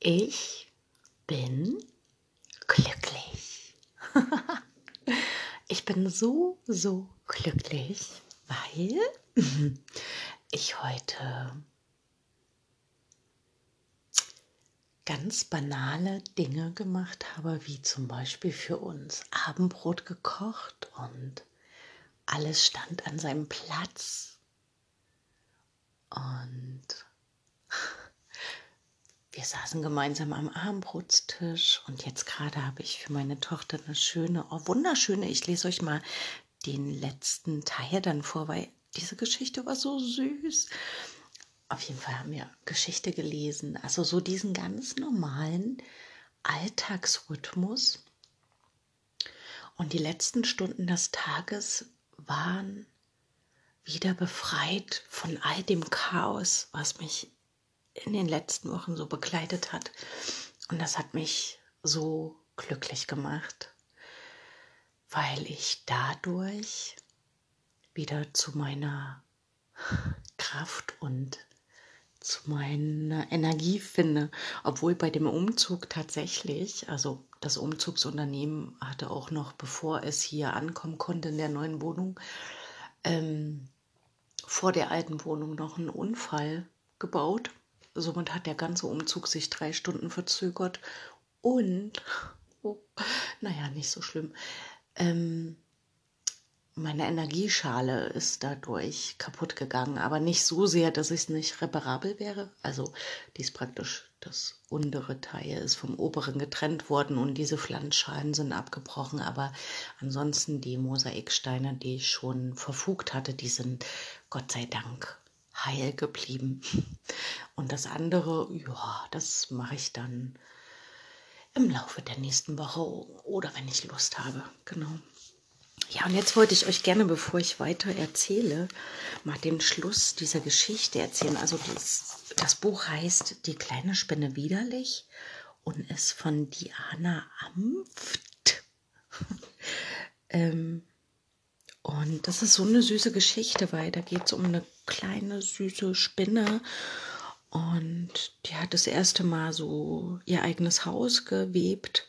Ich bin glücklich. ich bin so, so glücklich, weil ich heute ganz banale Dinge gemacht habe, wie zum Beispiel für uns Abendbrot gekocht und alles stand an seinem Platz. Und wir saßen gemeinsam am Abendbrotstisch und jetzt gerade habe ich für meine Tochter eine schöne, oh, wunderschöne, ich lese euch mal den letzten Teil dann vor, weil diese Geschichte war so süß. Auf jeden Fall haben wir Geschichte gelesen, also so diesen ganz normalen Alltagsrhythmus. Und die letzten Stunden des Tages waren wieder befreit von all dem Chaos, was mich in den letzten Wochen so begleitet hat. Und das hat mich so glücklich gemacht, weil ich dadurch wieder zu meiner Kraft und zu meiner Energie finde. Obwohl bei dem Umzug tatsächlich, also das Umzugsunternehmen hatte auch noch, bevor es hier ankommen konnte in der neuen Wohnung, ähm, vor der alten Wohnung noch einen Unfall gebaut. Somit hat der ganze Umzug sich drei Stunden verzögert und, oh, naja, nicht so schlimm. Ähm, meine Energieschale ist dadurch kaputt gegangen, aber nicht so sehr, dass es nicht reparabel wäre. Also die ist praktisch das untere Teil ist vom oberen getrennt worden und diese Pflanzschalen sind abgebrochen, aber ansonsten die Mosaiksteine, die ich schon verfugt hatte, die sind Gott sei Dank heil geblieben. Und das andere, ja, das mache ich dann im Laufe der nächsten Woche oder wenn ich Lust habe. Genau. Ja, und jetzt wollte ich euch gerne, bevor ich weiter erzähle, mal den Schluss dieser Geschichte erzählen. Also das, das Buch heißt Die kleine Spinne widerlich und ist von Diana Amft. ähm, und das ist so eine süße Geschichte, weil da geht es um eine kleine süße Spinne und die hat das erste Mal so ihr eigenes Haus gewebt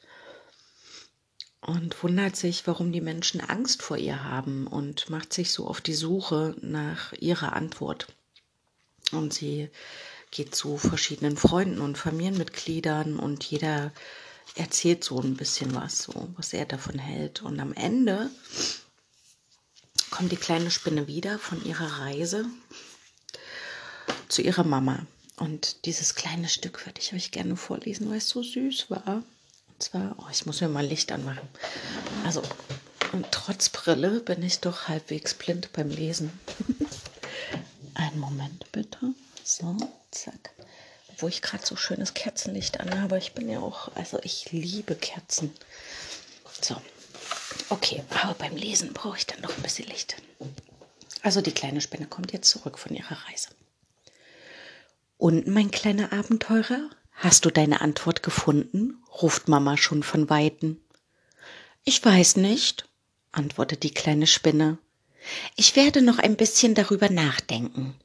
und wundert sich, warum die Menschen Angst vor ihr haben und macht sich so auf die Suche nach ihrer Antwort. Und sie geht zu verschiedenen Freunden und Familienmitgliedern und jeder erzählt so ein bisschen was, so was er davon hält. Und am Ende kommt die kleine Spinne wieder von ihrer Reise zu ihrer Mama. Und dieses kleine Stück würde ich euch gerne vorlesen, weil es so süß war zwar, oh, ich muss mir mal Licht anmachen. Also, und trotz Brille bin ich doch halbwegs blind beim Lesen. Einen Moment bitte. So, zack. Wo ich gerade so schönes Kerzenlicht anhabe. Ich bin ja auch, also ich liebe Kerzen. So, okay, aber beim Lesen brauche ich dann noch ein bisschen Licht. Also die kleine Spinne kommt jetzt zurück von ihrer Reise. Und mein kleiner Abenteurer, Hast du deine Antwort gefunden? ruft Mama schon von weitem. Ich weiß nicht, antwortet die kleine Spinne. Ich werde noch ein bisschen darüber nachdenken.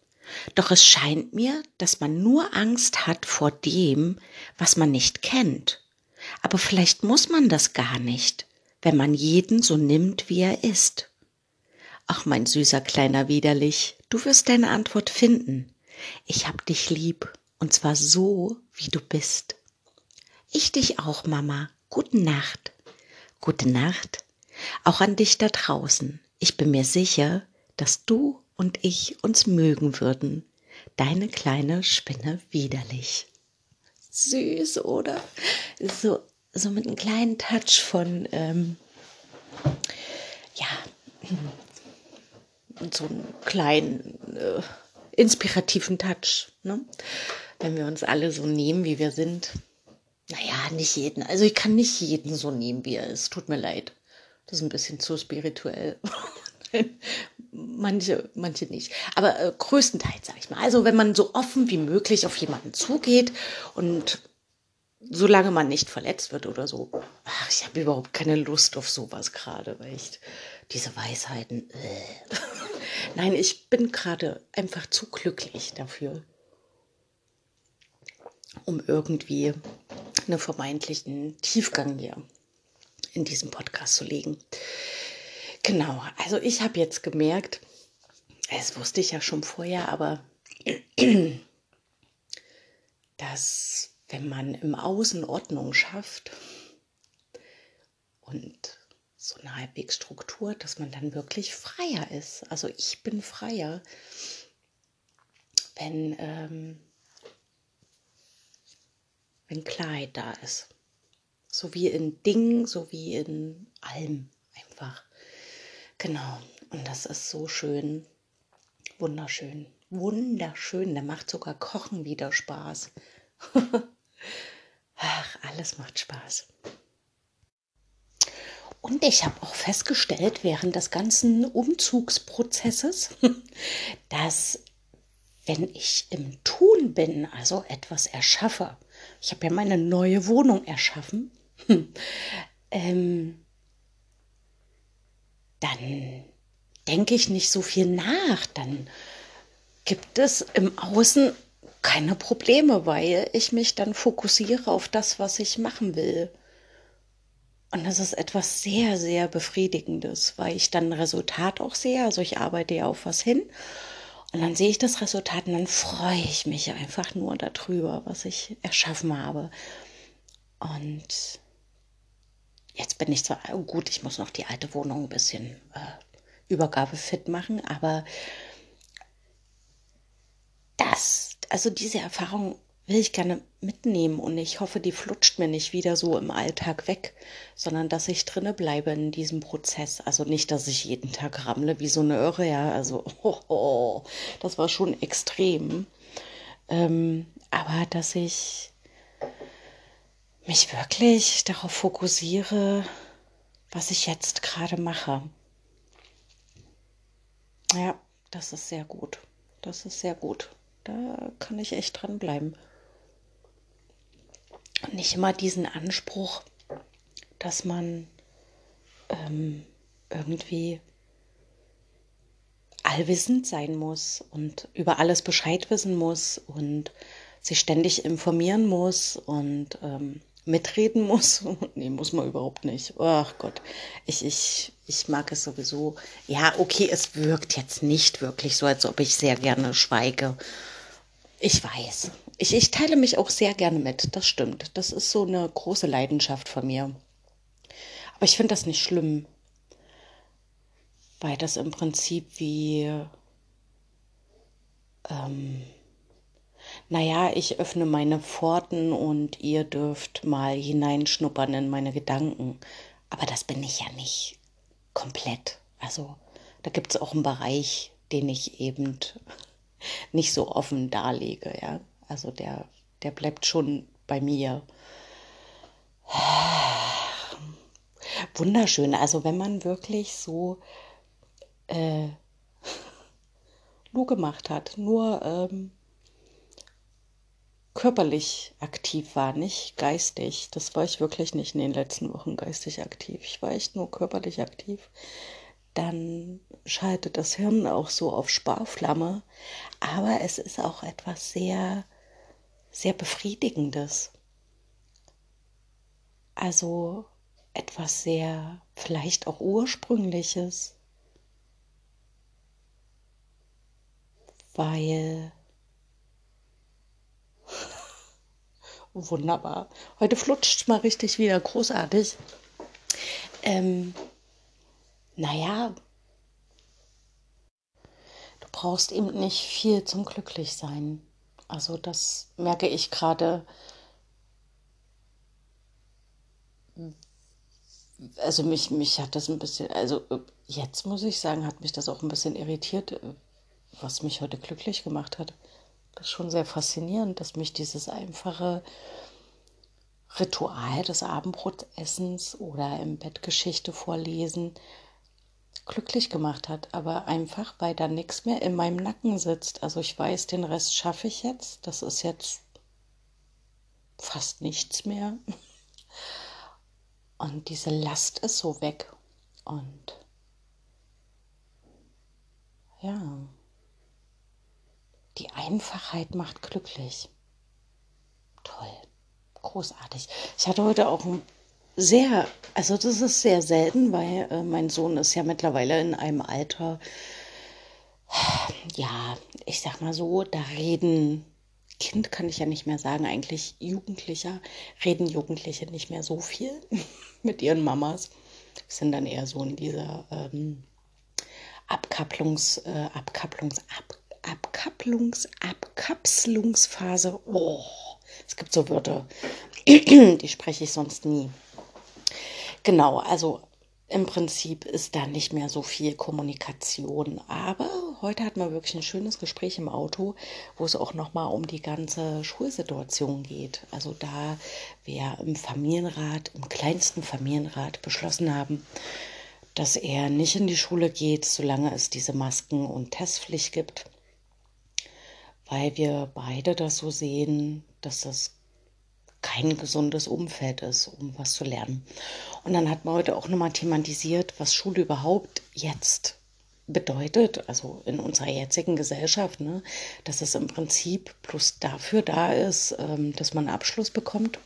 Doch es scheint mir, dass man nur Angst hat vor dem, was man nicht kennt. Aber vielleicht muss man das gar nicht, wenn man jeden so nimmt, wie er ist. Ach, mein süßer kleiner Widerlich, du wirst deine Antwort finden. Ich hab dich lieb und zwar so, wie du bist. Ich dich auch, Mama. Gute Nacht. Gute Nacht. Auch an dich da draußen. Ich bin mir sicher, dass du und ich uns mögen würden. Deine kleine Spinne widerlich. Süß, oder? So, so mit einem kleinen Touch von, ähm, ja, so einem kleinen äh, inspirativen Touch. Ne? wenn wir uns alle so nehmen, wie wir sind. Naja, nicht jeden. Also ich kann nicht jeden so nehmen, wie er ist. Tut mir leid. Das ist ein bisschen zu spirituell. manche, manche nicht. Aber äh, größtenteils, sag ich mal. Also wenn man so offen wie möglich auf jemanden zugeht und solange man nicht verletzt wird oder so. Ach, ich habe überhaupt keine Lust auf sowas gerade, weil ich diese Weisheiten. Äh. Nein, ich bin gerade einfach zu glücklich dafür. um irgendwie einen vermeintlichen Tiefgang hier in diesem Podcast zu legen. Genau, also ich habe jetzt gemerkt, das wusste ich ja schon vorher, aber dass wenn man im Außen Ordnung schafft und so eine halbwegs Struktur, dass man dann wirklich freier ist. Also ich bin freier, wenn, ähm, wenn Klarheit da ist. So wie in Dingen, so wie in allem einfach. Genau. Und das ist so schön. Wunderschön. Wunderschön. Da macht sogar Kochen wieder Spaß. Ach, alles macht Spaß. Und ich habe auch festgestellt während des ganzen Umzugsprozesses, dass wenn ich im Tun bin, also etwas erschaffe, ich habe ja meine neue Wohnung erschaffen, ähm, dann denke ich nicht so viel nach, dann gibt es im Außen keine Probleme, weil ich mich dann fokussiere auf das, was ich machen will. Und das ist etwas sehr, sehr Befriedigendes, weil ich dann ein Resultat auch sehe. Also ich arbeite ja auf was hin und dann sehe ich das Resultat und dann freue ich mich einfach nur darüber, was ich erschaffen habe. Und jetzt bin ich zwar oh gut, ich muss noch die alte Wohnung ein bisschen äh, übergabefit machen, aber das, also diese Erfahrung will ich gerne mitnehmen und ich hoffe, die flutscht mir nicht wieder so im Alltag weg, sondern dass ich drinne bleibe in diesem Prozess. Also nicht, dass ich jeden Tag rammle wie so eine Irre, ja, also oh, oh, das war schon extrem. Ähm, aber dass ich mich wirklich darauf fokussiere, was ich jetzt gerade mache. Ja, das ist sehr gut. Das ist sehr gut. Da kann ich echt dranbleiben. Nicht immer diesen Anspruch, dass man ähm, irgendwie allwissend sein muss und über alles Bescheid wissen muss und sich ständig informieren muss und ähm, mitreden muss. nee, muss man überhaupt nicht. Ach Gott, ich, ich, ich mag es sowieso. Ja, okay, es wirkt jetzt nicht wirklich so, als ob ich sehr gerne schweige. Ich weiß, ich, ich teile mich auch sehr gerne mit, das stimmt. Das ist so eine große Leidenschaft von mir. Aber ich finde das nicht schlimm, weil das im Prinzip wie, ähm, naja, ich öffne meine Pforten und ihr dürft mal hineinschnuppern in meine Gedanken. Aber das bin ich ja nicht komplett. Also da gibt es auch einen Bereich, den ich eben nicht so offen darlege, ja. Also der, der bleibt schon bei mir. Wunderschön. Also wenn man wirklich so äh, nur gemacht hat, nur ähm, körperlich aktiv war, nicht geistig. Das war ich wirklich nicht in den letzten Wochen geistig aktiv. Ich war echt nur körperlich aktiv. Dann schaltet das Hirn auch so auf Sparflamme. Aber es ist auch etwas sehr sehr Befriedigendes. Also etwas sehr, vielleicht auch Ursprüngliches, weil wunderbar. Heute flutscht mal richtig wieder großartig. Ähm, naja, du brauchst eben nicht viel zum Glücklichsein. Also das merke ich gerade. Also mich, mich hat das ein bisschen, also jetzt muss ich sagen, hat mich das auch ein bisschen irritiert, was mich heute glücklich gemacht hat. Das ist schon sehr faszinierend, dass mich dieses einfache Ritual des Abendbrotessens oder im Bett Geschichte vorlesen glücklich gemacht hat, aber einfach, weil da nichts mehr in meinem Nacken sitzt. Also ich weiß, den Rest schaffe ich jetzt. Das ist jetzt fast nichts mehr. Und diese Last ist so weg. Und ja, die Einfachheit macht glücklich. toll. Großartig. Ich hatte heute auch ein sehr, also das ist sehr selten, weil äh, mein Sohn ist ja mittlerweile in einem Alter, ja, ich sag mal so, da reden, Kind kann ich ja nicht mehr sagen, eigentlich Jugendlicher, reden Jugendliche nicht mehr so viel mit ihren Mamas. Sind dann eher so in dieser ähm, Abkapplungs, äh, Abkapplungs, Ab, Abkapplungs, Abkapselungsphase. Oh, es gibt so Wörter, die spreche ich sonst nie. Genau, also im Prinzip ist da nicht mehr so viel Kommunikation. Aber heute hatten wir wirklich ein schönes Gespräch im Auto, wo es auch nochmal um die ganze Schulsituation geht. Also da wir im Familienrat, im kleinsten Familienrat beschlossen haben, dass er nicht in die Schule geht, solange es diese Masken- und Testpflicht gibt, weil wir beide das so sehen, dass das kein gesundes Umfeld ist, um was zu lernen. Und dann hat man heute auch nochmal thematisiert, was Schule überhaupt jetzt bedeutet, also in unserer jetzigen Gesellschaft, ne, dass es im Prinzip bloß dafür da ist, ähm, dass man einen Abschluss bekommt,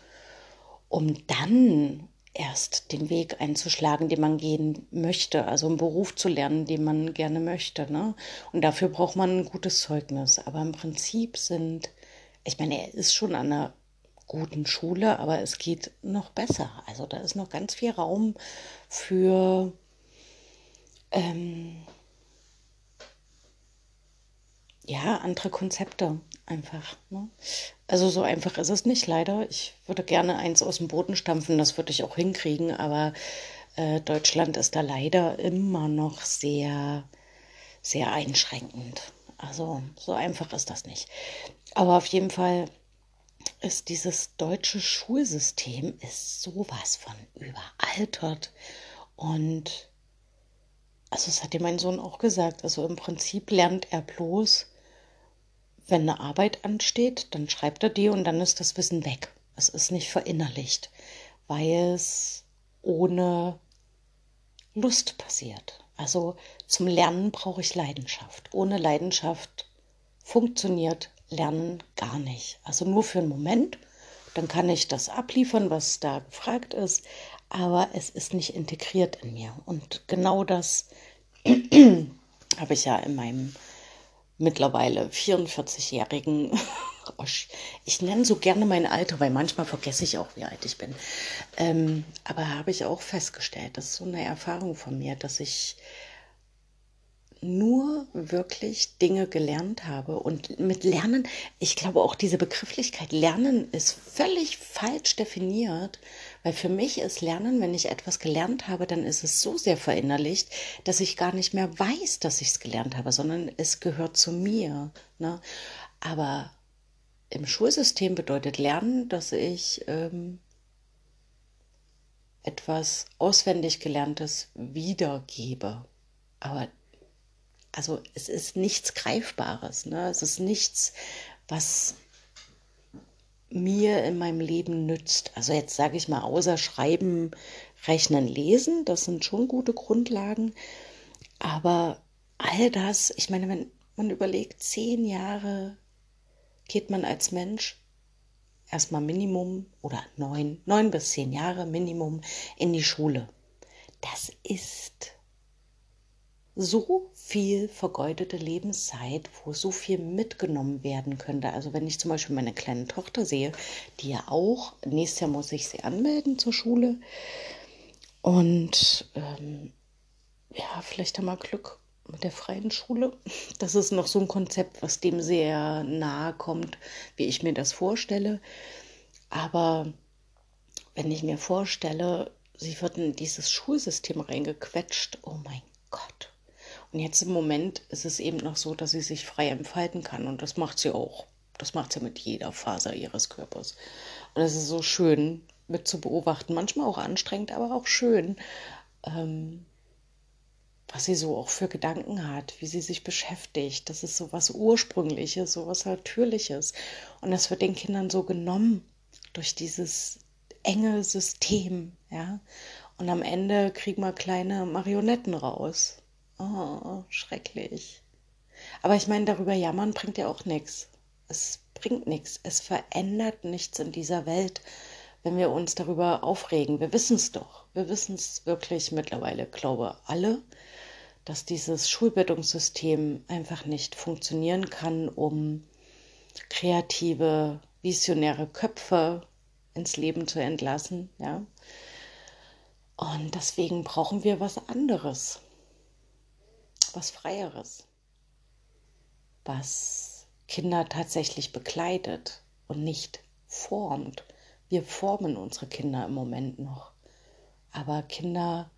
um dann erst den Weg einzuschlagen, den man gehen möchte, also einen Beruf zu lernen, den man gerne möchte. Ne? Und dafür braucht man ein gutes Zeugnis. Aber im Prinzip sind, ich meine, er ist schon an einer guten Schule, aber es geht noch besser. Also da ist noch ganz viel Raum für ähm, ja, andere Konzepte einfach. Ne? Also so einfach ist es nicht, leider. Ich würde gerne eins aus dem Boden stampfen, das würde ich auch hinkriegen, aber äh, Deutschland ist da leider immer noch sehr, sehr einschränkend. Also so einfach ist das nicht. Aber auf jeden Fall ist dieses deutsche Schulsystem ist sowas von überaltert und also das hat dir mein Sohn auch gesagt, also im Prinzip lernt er bloß, wenn eine Arbeit ansteht, dann schreibt er die und dann ist das Wissen weg. Es ist nicht verinnerlicht, weil es ohne Lust passiert. Also zum Lernen brauche ich Leidenschaft. Ohne Leidenschaft funktioniert Lernen gar nicht. Also nur für einen Moment, dann kann ich das abliefern, was da gefragt ist, aber es ist nicht integriert in mir. Und genau das habe ich ja in meinem mittlerweile 44-jährigen, ich nenne so gerne mein Alter, weil manchmal vergesse ich auch, wie alt ich bin. Ähm, aber habe ich auch festgestellt, das ist so eine Erfahrung von mir, dass ich nur wirklich Dinge gelernt habe. Und mit Lernen, ich glaube auch diese Begrifflichkeit Lernen ist völlig falsch definiert, weil für mich ist Lernen, wenn ich etwas gelernt habe, dann ist es so sehr verinnerlicht, dass ich gar nicht mehr weiß, dass ich es gelernt habe, sondern es gehört zu mir. Ne? Aber im Schulsystem bedeutet Lernen, dass ich ähm, etwas auswendig Gelerntes wiedergebe. Aber also es ist nichts Greifbares, ne? es ist nichts, was mir in meinem Leben nützt. Also jetzt sage ich mal, außer Schreiben, Rechnen, Lesen, das sind schon gute Grundlagen. Aber all das, ich meine, wenn man überlegt, zehn Jahre geht man als Mensch erstmal Minimum oder neun, neun bis zehn Jahre Minimum in die Schule. Das ist so viel vergeudete Lebenszeit, wo so viel mitgenommen werden könnte. Also wenn ich zum Beispiel meine kleine Tochter sehe, die ja auch, nächstes Jahr muss ich sie anmelden zur Schule. Und ähm, ja, vielleicht haben wir Glück mit der freien Schule. Das ist noch so ein Konzept, was dem sehr nahe kommt, wie ich mir das vorstelle. Aber wenn ich mir vorstelle, sie wird in dieses Schulsystem reingequetscht, oh mein Gott und jetzt im Moment ist es eben noch so, dass sie sich frei entfalten kann. Und das macht sie auch. Das macht sie mit jeder Faser ihres Körpers. Und es ist so schön mit zu beobachten. Manchmal auch anstrengend, aber auch schön, ähm, was sie so auch für Gedanken hat, wie sie sich beschäftigt. Das ist so was Ursprüngliches, so was Natürliches. Und das wird den Kindern so genommen durch dieses enge System, ja. Und am Ende kriegen wir kleine Marionetten raus. Oh, schrecklich. Aber ich meine, darüber jammern bringt ja auch nichts. Es bringt nichts. Es verändert nichts in dieser Welt, wenn wir uns darüber aufregen. Wir wissen es doch. Wir wissen es wirklich mittlerweile, glaube alle, dass dieses Schulbildungssystem einfach nicht funktionieren kann, um kreative, visionäre Köpfe ins Leben zu entlassen, ja. Und deswegen brauchen wir was anderes, was Freieres, was Kinder tatsächlich begleitet und nicht formt. Wir formen unsere Kinder im Moment noch, aber Kinder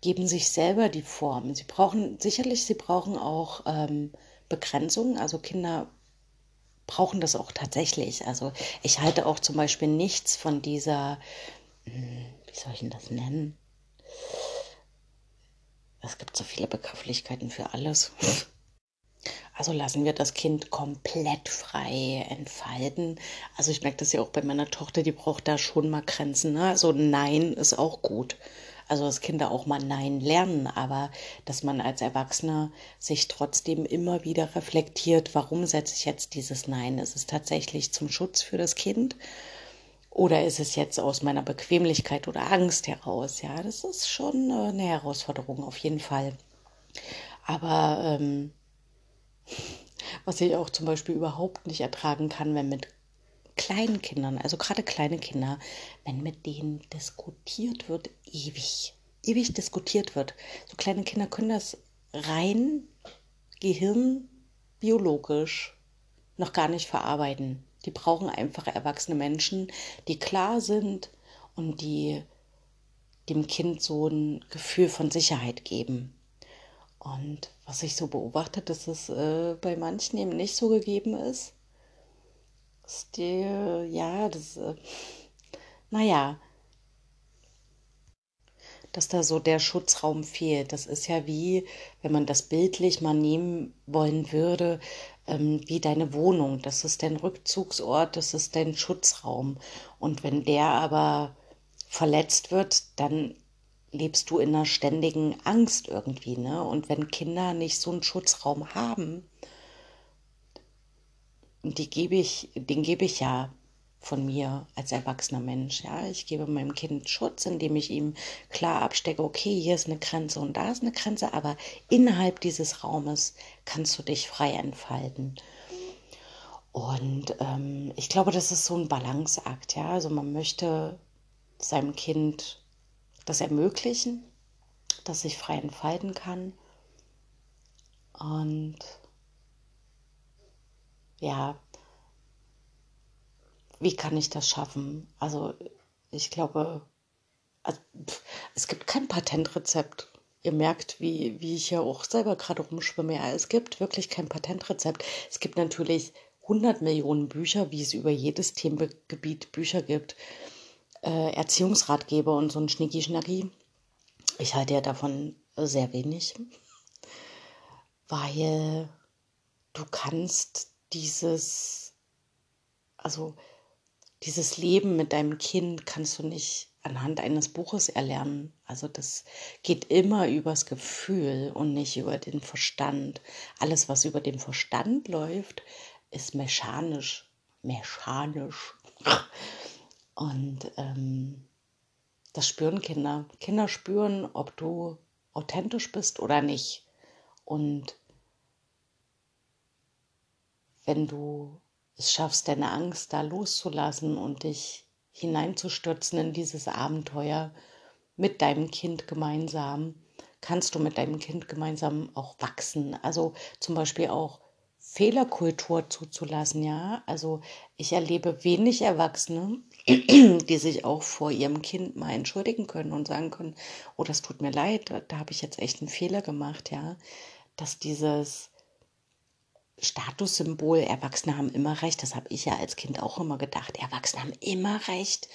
geben sich selber die Form. Sie brauchen sicherlich, sie brauchen auch ähm, Begrenzungen. Also Kinder brauchen das auch tatsächlich. Also ich halte auch zum Beispiel nichts von dieser, hm, wie soll ich denn das nennen? Es gibt so viele Begrifflichkeiten für alles. Also lassen wir das Kind komplett frei entfalten. Also ich merke das ja auch bei meiner Tochter, die braucht da schon mal Grenzen. Ne? Also Nein ist auch gut also dass Kinder auch mal Nein lernen, aber dass man als Erwachsener sich trotzdem immer wieder reflektiert, warum setze ich jetzt dieses Nein? Ist es tatsächlich zum Schutz für das Kind? Oder ist es jetzt aus meiner Bequemlichkeit oder Angst heraus? Ja, das ist schon äh, eine Herausforderung auf jeden Fall. Aber ähm, was ich auch zum Beispiel überhaupt nicht ertragen kann, wenn mit kleinen Kindern, also gerade kleine Kinder, wenn mit denen diskutiert wird, ewig, ewig diskutiert wird. So kleine Kinder können das rein gehirnbiologisch noch gar nicht verarbeiten. Die brauchen einfach erwachsene Menschen, die klar sind und die dem Kind so ein Gefühl von Sicherheit geben. Und was ich so beobachte, dass es äh, bei manchen eben nicht so gegeben ist, Stil, ja, das, äh, naja, dass da so der Schutzraum fehlt. Das ist ja wie, wenn man das bildlich mal nehmen wollen würde, ähm, wie deine Wohnung. Das ist dein Rückzugsort, das ist dein Schutzraum. Und wenn der aber verletzt wird, dann lebst du in einer ständigen Angst irgendwie, ne? Und wenn Kinder nicht so einen Schutzraum haben, die gebe ich, den gebe ich ja von mir als erwachsener Mensch. Ja, ich gebe meinem Kind Schutz, indem ich ihm klar abstecke, okay, hier ist eine Grenze und da ist eine Grenze, aber innerhalb dieses Raumes kannst du dich frei entfalten. Und ähm, ich glaube, das ist so ein Balanceakt, ja. Also man möchte seinem Kind das ermöglichen, dass sich frei entfalten kann. Und ja, wie kann ich das schaffen? Also ich glaube, also, es gibt kein Patentrezept. Ihr merkt, wie, wie ich ja auch selber gerade rumschwimme. Ja, es gibt wirklich kein Patentrezept. Es gibt natürlich 100 Millionen Bücher, wie es über jedes Themengebiet Bücher gibt. Äh, Erziehungsratgeber und so ein Schnicki-Schnacki. Ich halte ja davon sehr wenig, weil du kannst dieses, also dieses Leben mit deinem Kind kannst du nicht anhand eines Buches erlernen. Also das geht immer übers Gefühl und nicht über den Verstand. Alles, was über den Verstand läuft, ist mechanisch. Mechanisch. Und ähm, das spüren Kinder. Kinder spüren, ob du authentisch bist oder nicht. Und wenn du es schaffst, deine Angst da loszulassen und dich hineinzustürzen in dieses Abenteuer mit deinem Kind gemeinsam, kannst du mit deinem Kind gemeinsam auch wachsen. Also zum Beispiel auch Fehlerkultur zuzulassen, ja. Also ich erlebe wenig Erwachsene, die sich auch vor ihrem Kind mal entschuldigen können und sagen können, oh, das tut mir leid, da habe ich jetzt echt einen Fehler gemacht, ja. Dass dieses Statussymbol, Erwachsene haben immer recht, das habe ich ja als Kind auch immer gedacht, Erwachsene haben immer recht.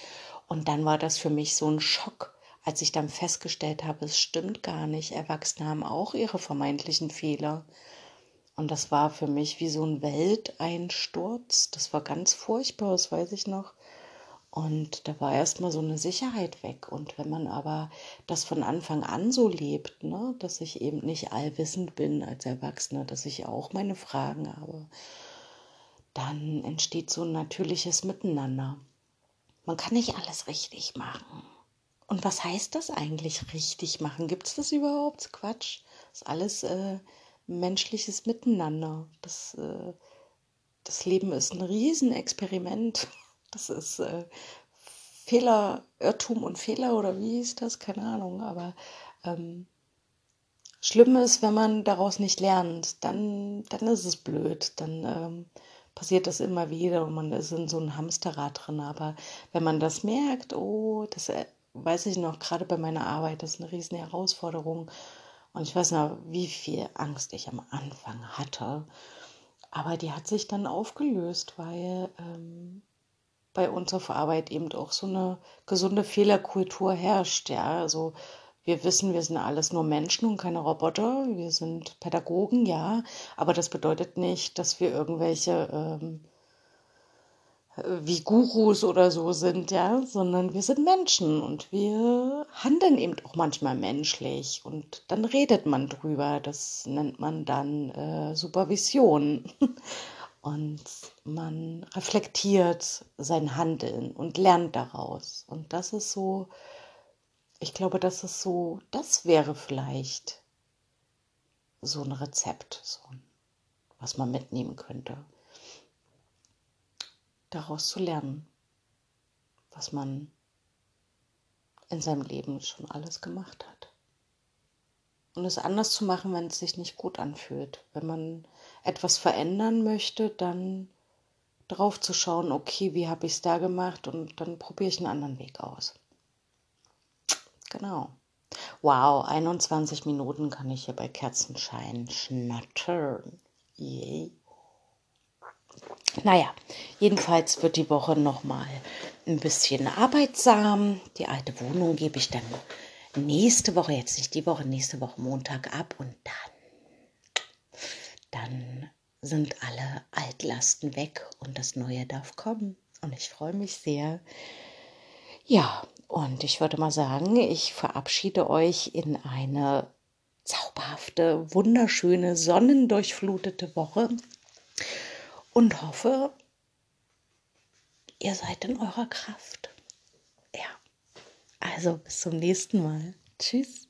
Und dann war das für mich so ein Schock, als ich dann festgestellt habe, es stimmt gar nicht, Erwachsene haben auch ihre vermeintlichen Fehler. Und das war für mich wie so ein Welteinsturz, das war ganz furchtbar, das weiß ich noch. Und da war erstmal so eine Sicherheit weg. Und wenn man aber das von Anfang an so lebt, ne, dass ich eben nicht allwissend bin als Erwachsener, dass ich auch meine Fragen habe, dann entsteht so ein natürliches Miteinander. Man kann nicht alles richtig machen. Und was heißt das eigentlich richtig machen? Gibt es das überhaupt? Quatsch. Das ist alles äh, menschliches Miteinander. Das, äh, das Leben ist ein Riesenexperiment. Das ist äh, Fehler, Irrtum und Fehler oder wie ist das? Keine Ahnung. Aber ähm, schlimm ist, wenn man daraus nicht lernt, dann, dann ist es blöd. Dann ähm, passiert das immer wieder und man ist in so einem Hamsterrad drin. Aber wenn man das merkt, oh, das äh, weiß ich noch, gerade bei meiner Arbeit, das ist eine riesen Herausforderung. Und ich weiß noch, wie viel Angst ich am Anfang hatte. Aber die hat sich dann aufgelöst, weil ähm, bei uns auf Arbeit eben auch so eine gesunde Fehlerkultur herrscht. Ja, also wir wissen, wir sind alles nur Menschen und keine Roboter. Wir sind Pädagogen, ja, aber das bedeutet nicht, dass wir irgendwelche ähm, wie Gurus oder so sind, ja, sondern wir sind Menschen und wir handeln eben auch manchmal menschlich und dann redet man drüber. Das nennt man dann äh, Supervision. Und man reflektiert sein Handeln und lernt daraus. Und das ist so, ich glaube, das ist so, das wäre vielleicht so ein Rezept, so, was man mitnehmen könnte daraus zu lernen, was man in seinem Leben schon alles gemacht hat. Und es anders zu machen, wenn es sich nicht gut anfühlt. Wenn man etwas verändern möchte, dann drauf zu schauen, okay, wie habe ich es da gemacht und dann probiere ich einen anderen Weg aus. Genau. Wow, 21 Minuten kann ich hier bei Kerzenschein schnattern. Yay. Naja, jedenfalls wird die Woche nochmal ein bisschen arbeitsam. Die alte Wohnung gebe ich dann nächste Woche, jetzt nicht die Woche, nächste Woche Montag ab und dann, dann sind alle Altlasten weg und das Neue darf kommen. Und ich freue mich sehr. Ja, und ich würde mal sagen, ich verabschiede euch in eine zauberhafte, wunderschöne, sonnendurchflutete Woche und hoffe, ihr seid in eurer Kraft. Ja, also bis zum nächsten Mal. Tschüss.